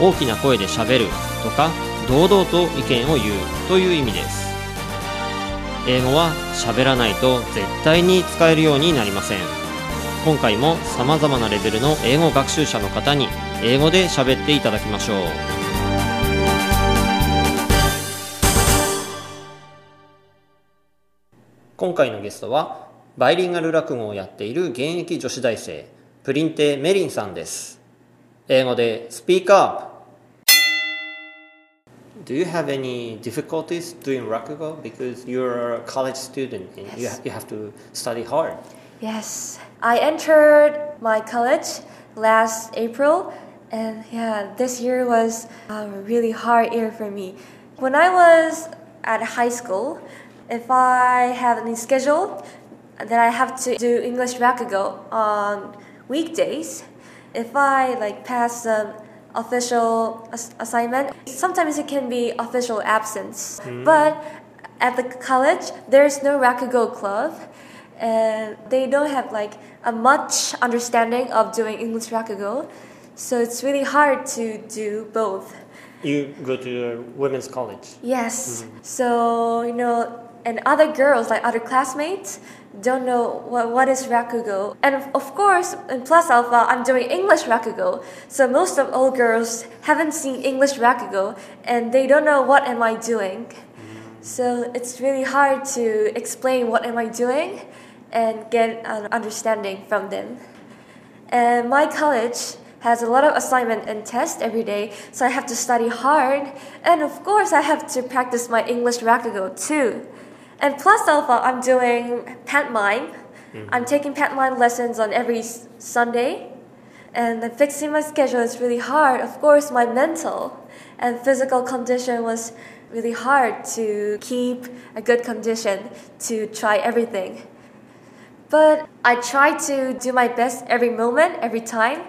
大きな声でしゃべるとか堂々と意見を言うという意味です。英語は喋らないと絶対に使えるようになりません。今回も様々なレベルの英語学習者の方に英語で喋っていただきましょう。今回のゲストはバイリンガル落語をやっている現役女子大生プリンテメリンさんです。英語でスピーカー Do you have any difficulties doing rakugo because you're a college student and you, Yes. ha- you have to study hard? Yes, I entered my college last April, and yeah, this year was a really hard year for me. When I was at high school, if I have any schedule, then I have to do English Rakugo on weekdays. If I like pass some official ass- assignment, sometimes it can be official absence, but at the college there's no Rakugo club and they don't have like a much understanding of doing English Rakugo, so it's really hard to do both. You go to a women's college. Yes, mm-hmm. so you know, and other girls like other classmates don't know what, what is Rakugo, and of- course in Plus Alpha I'm doing English Rakugo, so most of all girls haven't seen English Rakugo and they don't know what am I doing. So it's really hard to explain what am I doing and get an understanding from them. And my college has a lot of assignment and tests every day, so I have to study hard. And of course, I have to practice my English Rakugo too. And plus alpha, I'm doing pantomime. Mm-hmm. I'm taking pantomime lessons on every Sunday. And then fixing my schedule is really hard. Of course, my mental and physical condition was really hard to keep a good condition to try everything. But I try to do my best every moment, every time.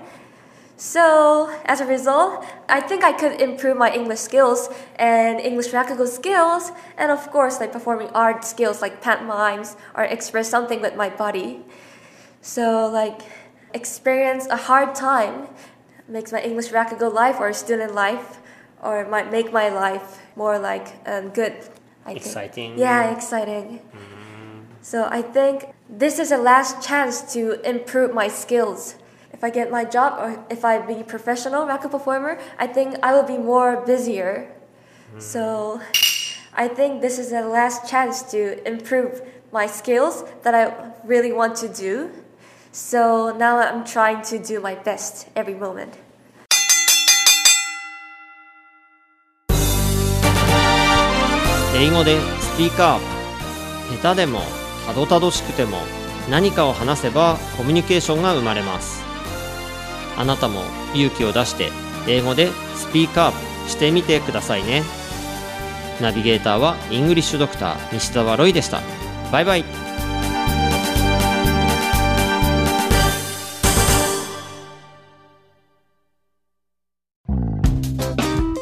So, as a result, I think I could improve my English skills and English practical skills, and of course, like performing art skills like pantomimes or express something with my body. So, like, experience a hard time makes my English practical life or student life, or might make my life more like um, good. I think. Exciting. Yeah, exciting. So I think this is a last chance to improve my skills if I get my job or if I be professional Rakugo performer, I think I will be more busier. Mm. So I think this is the last chance to improve my skills that I really want to do. So now I'm trying to do my best every moment. English でスピーカー下手でもたどたどしくても何かを話せばコミュニケーションが生まれますあなたも勇気を出して英語でスピーカーしてみてくださいね。ナビゲーターはイングリッシュドクター西澤ロイでした。バイバイ。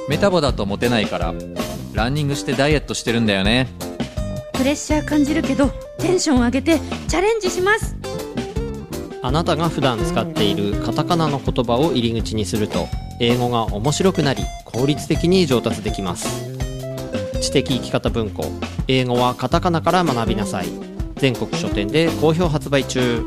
メタボだとモテないからランニングしてダイエットしてるんだよね。プレッシャー感じるけどテンション上げてチャレンジしますあなたが普段使っているカタカナの言葉を入り口にすると英語が面白くなり効率的に上達できます。知的生き方文庫。英語はカタカナから学びなさい。全国書店で好評発売中。